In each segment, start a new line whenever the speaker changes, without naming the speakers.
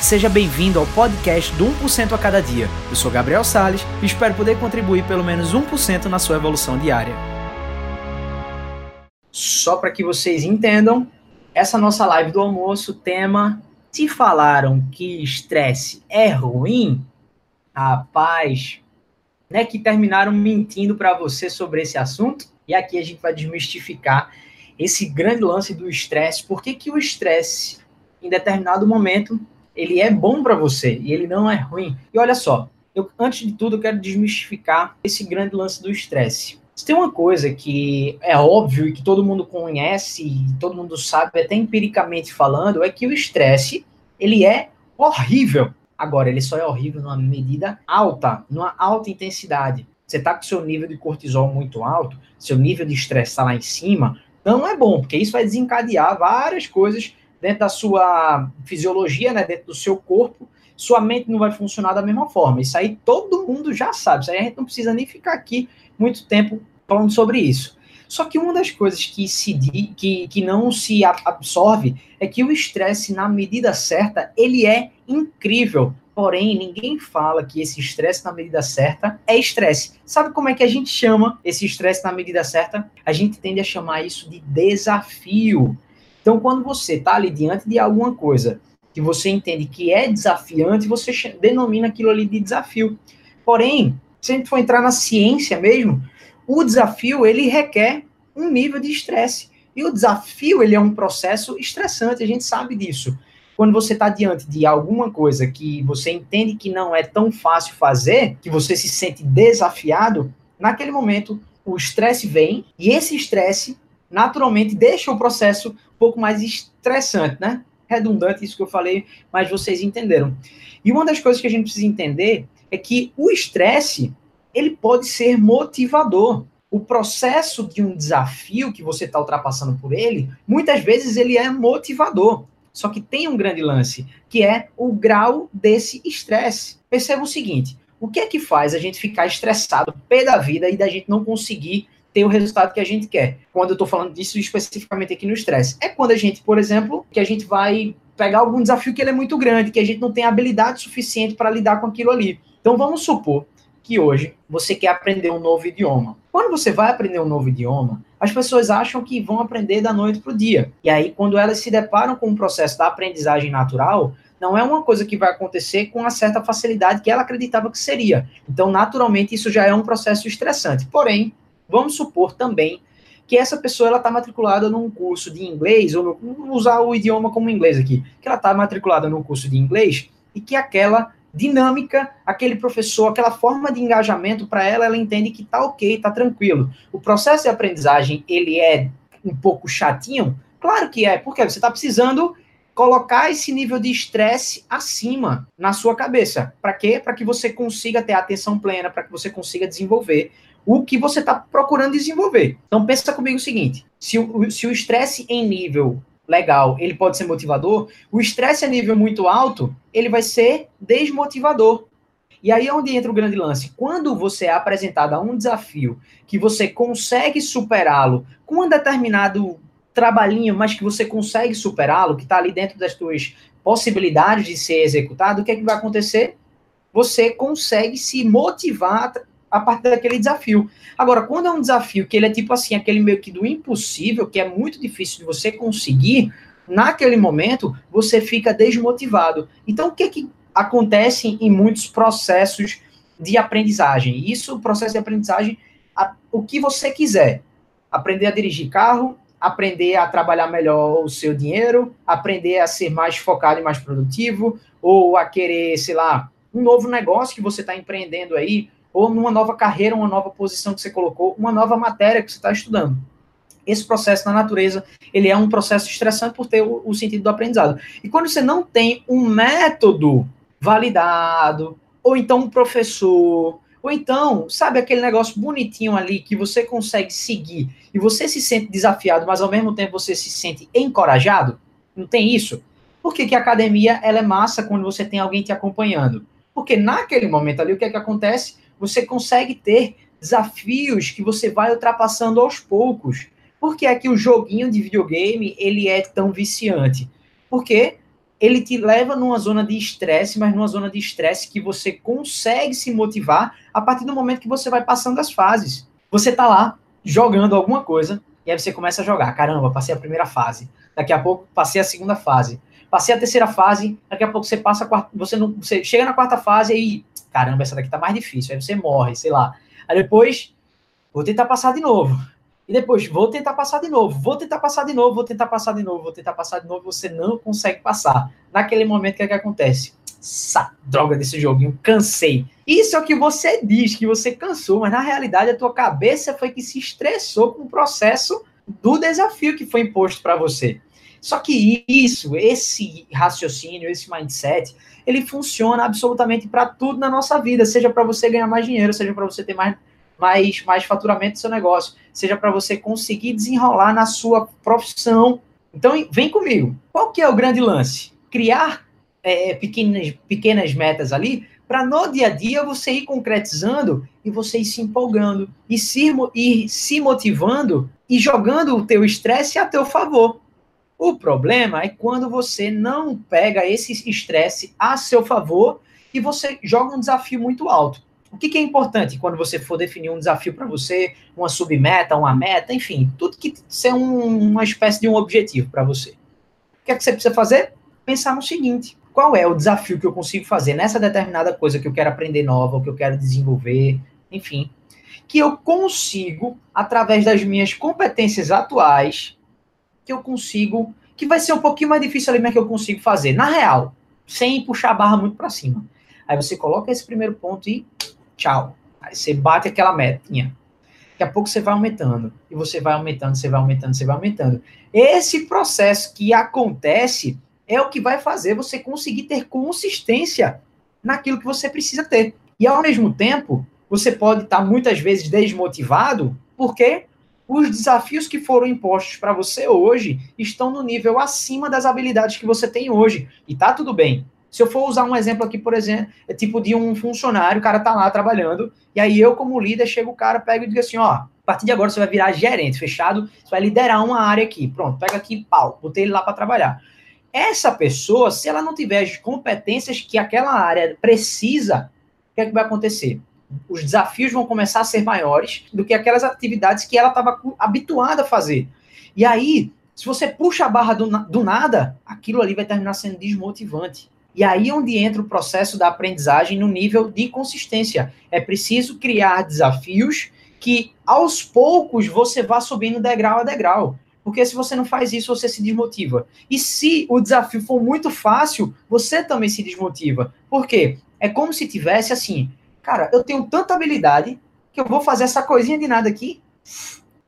Seja bem-vindo ao podcast do 1% a cada dia. Eu sou Gabriel Sales e espero poder contribuir pelo menos 1% na sua evolução diária. Só para que vocês entendam, essa nossa live do almoço, tema Te falaram que estresse é ruim? Rapaz, né, que terminaram mentindo para você sobre esse assunto. E aqui a gente vai desmistificar esse grande lance do estresse. Por que, que o estresse, em determinado momento, ele é bom para você e ele não é ruim? E olha só, eu, antes de tudo, eu quero desmistificar esse grande lance do estresse. Se tem uma coisa que é óbvio e que todo mundo conhece e todo mundo sabe, até empiricamente falando, é que o estresse, ele é horrível. Agora, ele só é horrível numa medida alta, numa alta intensidade. Você está com seu nível de cortisol muito alto, seu nível de estresse está lá em cima, não é bom, porque isso vai desencadear várias coisas dentro da sua fisiologia, né, dentro do seu corpo, sua mente não vai funcionar da mesma forma. Isso aí todo mundo já sabe, isso aí a gente não precisa nem ficar aqui muito tempo falando sobre isso. Só que uma das coisas que se que, que não se absorve é que o estresse, na medida certa, ele é incrível. Porém, ninguém fala que esse estresse na medida certa é estresse. Sabe como é que a gente chama esse estresse na medida certa? A gente tende a chamar isso de desafio. Então, quando você está ali diante de alguma coisa que você entende que é desafiante, você denomina aquilo ali de desafio. Porém, se a gente for entrar na ciência mesmo, o desafio ele requer um nível de estresse. E o desafio ele é um processo estressante, a gente sabe disso. Quando você está diante de alguma coisa que você entende que não é tão fácil fazer, que você se sente desafiado, naquele momento o estresse vem e esse estresse naturalmente deixa o processo um pouco mais estressante, né? Redundante isso que eu falei, mas vocês entenderam. E uma das coisas que a gente precisa entender é que o estresse ele pode ser motivador. O processo de um desafio que você está ultrapassando por ele, muitas vezes ele é motivador. Só que tem um grande lance, que é o grau desse estresse. Perceba o seguinte: o que é que faz a gente ficar estressado, pé da vida, e da gente não conseguir ter o resultado que a gente quer? Quando eu estou falando disso especificamente aqui no estresse. É quando a gente, por exemplo, que a gente vai pegar algum desafio que ele é muito grande, que a gente não tem habilidade suficiente para lidar com aquilo ali. Então vamos supor que hoje você quer aprender um novo idioma. Quando você vai aprender um novo idioma, as pessoas acham que vão aprender da noite para o dia. E aí, quando elas se deparam com o processo da aprendizagem natural, não é uma coisa que vai acontecer com uma certa facilidade que ela acreditava que seria. Então, naturalmente, isso já é um processo estressante. Porém, vamos supor também que essa pessoa ela está matriculada num curso de inglês, ou no, usar o idioma como inglês aqui, que ela está matriculada num curso de inglês e que aquela dinâmica, aquele professor, aquela forma de engajamento para ela, ela entende que tá ok, tá tranquilo. O processo de aprendizagem, ele é um pouco chatinho? Claro que é, porque você está precisando colocar esse nível de estresse acima na sua cabeça. Para quê? Para que você consiga ter atenção plena, para que você consiga desenvolver o que você está procurando desenvolver. Então pensa comigo o seguinte: se o, se o estresse em nível legal, ele pode ser motivador, o estresse a nível muito alto, ele vai ser desmotivador. E aí é onde entra o grande lance. Quando você é apresentado a um desafio que você consegue superá-lo com um determinado trabalhinho, mas que você consegue superá-lo, que está ali dentro das suas possibilidades de ser executado, o que é que vai acontecer? Você consegue se motivar a partir daquele desafio. Agora, quando é um desafio que ele é tipo assim, aquele meio que do impossível, que é muito difícil de você conseguir, naquele momento você fica desmotivado. Então, o que que acontece em muitos processos de aprendizagem? Isso, processo de aprendizagem, a, o que você quiser. Aprender a dirigir carro, aprender a trabalhar melhor o seu dinheiro, aprender a ser mais focado e mais produtivo, ou a querer, sei lá, um novo negócio que você está empreendendo aí, ou numa nova carreira, uma nova posição que você colocou, uma nova matéria que você está estudando. Esse processo na natureza, ele é um processo estressante por ter o, o sentido do aprendizado. E quando você não tem um método validado, ou então um professor, ou então, sabe aquele negócio bonitinho ali que você consegue seguir e você se sente desafiado, mas ao mesmo tempo você se sente encorajado? Não tem isso? Por que, que a academia ela é massa quando você tem alguém te acompanhando? Porque naquele momento ali, o que é que acontece? você consegue ter desafios que você vai ultrapassando aos poucos. Por que é que o joguinho de videogame ele é tão viciante? Porque ele te leva numa zona de estresse, mas numa zona de estresse que você consegue se motivar a partir do momento que você vai passando as fases. Você tá lá jogando alguma coisa, e aí você começa a jogar. Caramba, passei a primeira fase. Daqui a pouco passei a segunda fase. Passei a terceira fase, daqui a pouco você passa a quarta, você não, você chega na quarta fase e caramba, essa daqui tá mais difícil. Aí você morre, sei lá. Aí depois vou tentar passar de novo. E depois vou tentar passar de novo, vou tentar passar de novo, vou tentar passar de novo, vou tentar passar de novo, você não consegue passar. Naquele momento, o que é que acontece? Essa droga desse joguinho, cansei. Isso é o que você diz, que você cansou, mas na realidade a tua cabeça foi que se estressou com o processo do desafio que foi imposto para você. Só que isso, esse raciocínio, esse mindset, ele funciona absolutamente para tudo na nossa vida, seja para você ganhar mais dinheiro, seja para você ter mais, mais, mais faturamento do seu negócio, seja para você conseguir desenrolar na sua profissão. Então, vem comigo. Qual que é o grande lance? Criar é, pequenas, pequenas metas ali para no dia a dia você ir concretizando e você ir se empolgando e se, ir se motivando e jogando o teu estresse a teu favor. O problema é quando você não pega esse estresse a seu favor e você joga um desafio muito alto. O que, que é importante quando você for definir um desafio para você, uma submeta, uma meta, enfim, tudo que ser um, uma espécie de um objetivo para você. O que é que você precisa fazer? Pensar no seguinte: qual é o desafio que eu consigo fazer nessa determinada coisa que eu quero aprender nova, ou que eu quero desenvolver, enfim, que eu consigo, através das minhas competências atuais, que eu consigo, que vai ser um pouquinho mais difícil ali, mas que eu consigo fazer, na real, sem puxar a barra muito para cima. Aí você coloca esse primeiro ponto e tchau. Aí você bate aquela metinha. Daqui a pouco você vai aumentando, e você vai aumentando, você vai aumentando, você vai aumentando. Esse processo que acontece é o que vai fazer você conseguir ter consistência naquilo que você precisa ter. E ao mesmo tempo, você pode estar muitas vezes desmotivado, porque os desafios que foram impostos para você hoje estão no nível acima das habilidades que você tem hoje. E tá tudo bem. Se eu for usar um exemplo aqui, por exemplo, é tipo de um funcionário, o cara tá lá trabalhando, e aí eu, como líder, chego o cara, pego e digo assim: ó, a partir de agora você vai virar gerente, fechado, você vai liderar uma área aqui. Pronto, pega aqui, pau, botei ele lá para trabalhar. Essa pessoa, se ela não tiver as competências que aquela área precisa, o que, é que vai acontecer? Os desafios vão começar a ser maiores do que aquelas atividades que ela estava habituada a fazer. E aí, se você puxa a barra do, do nada, aquilo ali vai terminar sendo desmotivante. E aí é onde entra o processo da aprendizagem no nível de consistência. É preciso criar desafios que aos poucos você vá subindo degrau a degrau. Porque se você não faz isso, você se desmotiva. E se o desafio for muito fácil, você também se desmotiva. Por quê? É como se tivesse assim, cara, eu tenho tanta habilidade que eu vou fazer essa coisinha de nada aqui.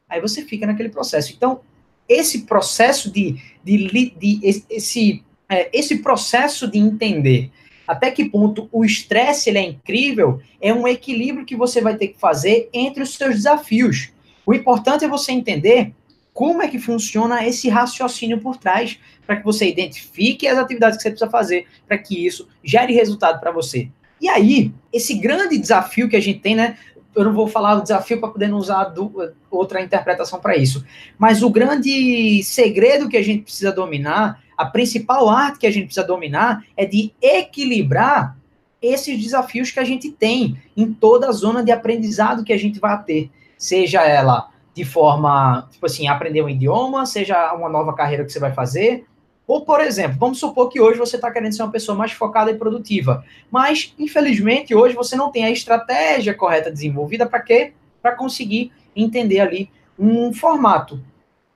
Aí você fica naquele processo. Então, esse processo de, de, de esse, é, esse processo de entender até que ponto o estresse ele é incrível, é um equilíbrio que você vai ter que fazer entre os seus desafios. O importante é você entender como é que funciona esse raciocínio por trás, para que você identifique as atividades que você precisa fazer, para que isso gere resultado para você. E aí, esse grande desafio que a gente tem, né? Eu não vou falar o desafio para poder não usar do, outra interpretação para isso, mas o grande segredo que a gente precisa dominar, a principal arte que a gente precisa dominar, é de equilibrar esses desafios que a gente tem em toda a zona de aprendizado que a gente vai ter, seja ela de forma, tipo assim, aprender um idioma, seja uma nova carreira que você vai fazer. Ou, por exemplo, vamos supor que hoje você está querendo ser uma pessoa mais focada e produtiva, mas, infelizmente, hoje você não tem a estratégia correta desenvolvida para quê? Para conseguir entender ali um formato.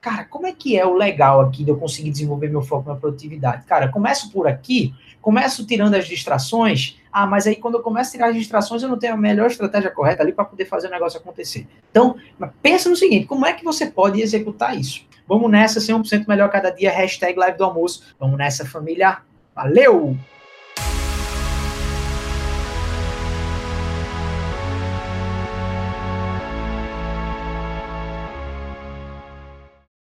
Cara, como é que é o legal aqui de eu conseguir desenvolver meu foco na produtividade? Cara, começo por aqui, começo tirando as distrações. Ah, mas aí quando eu começo a tirar as distrações, eu não tenho a melhor estratégia correta ali para poder fazer o negócio acontecer. Então, pensa no seguinte: como é que você pode executar isso? Vamos nessa, 100% melhor cada dia, hashtag live do almoço. Vamos nessa, família. Valeu!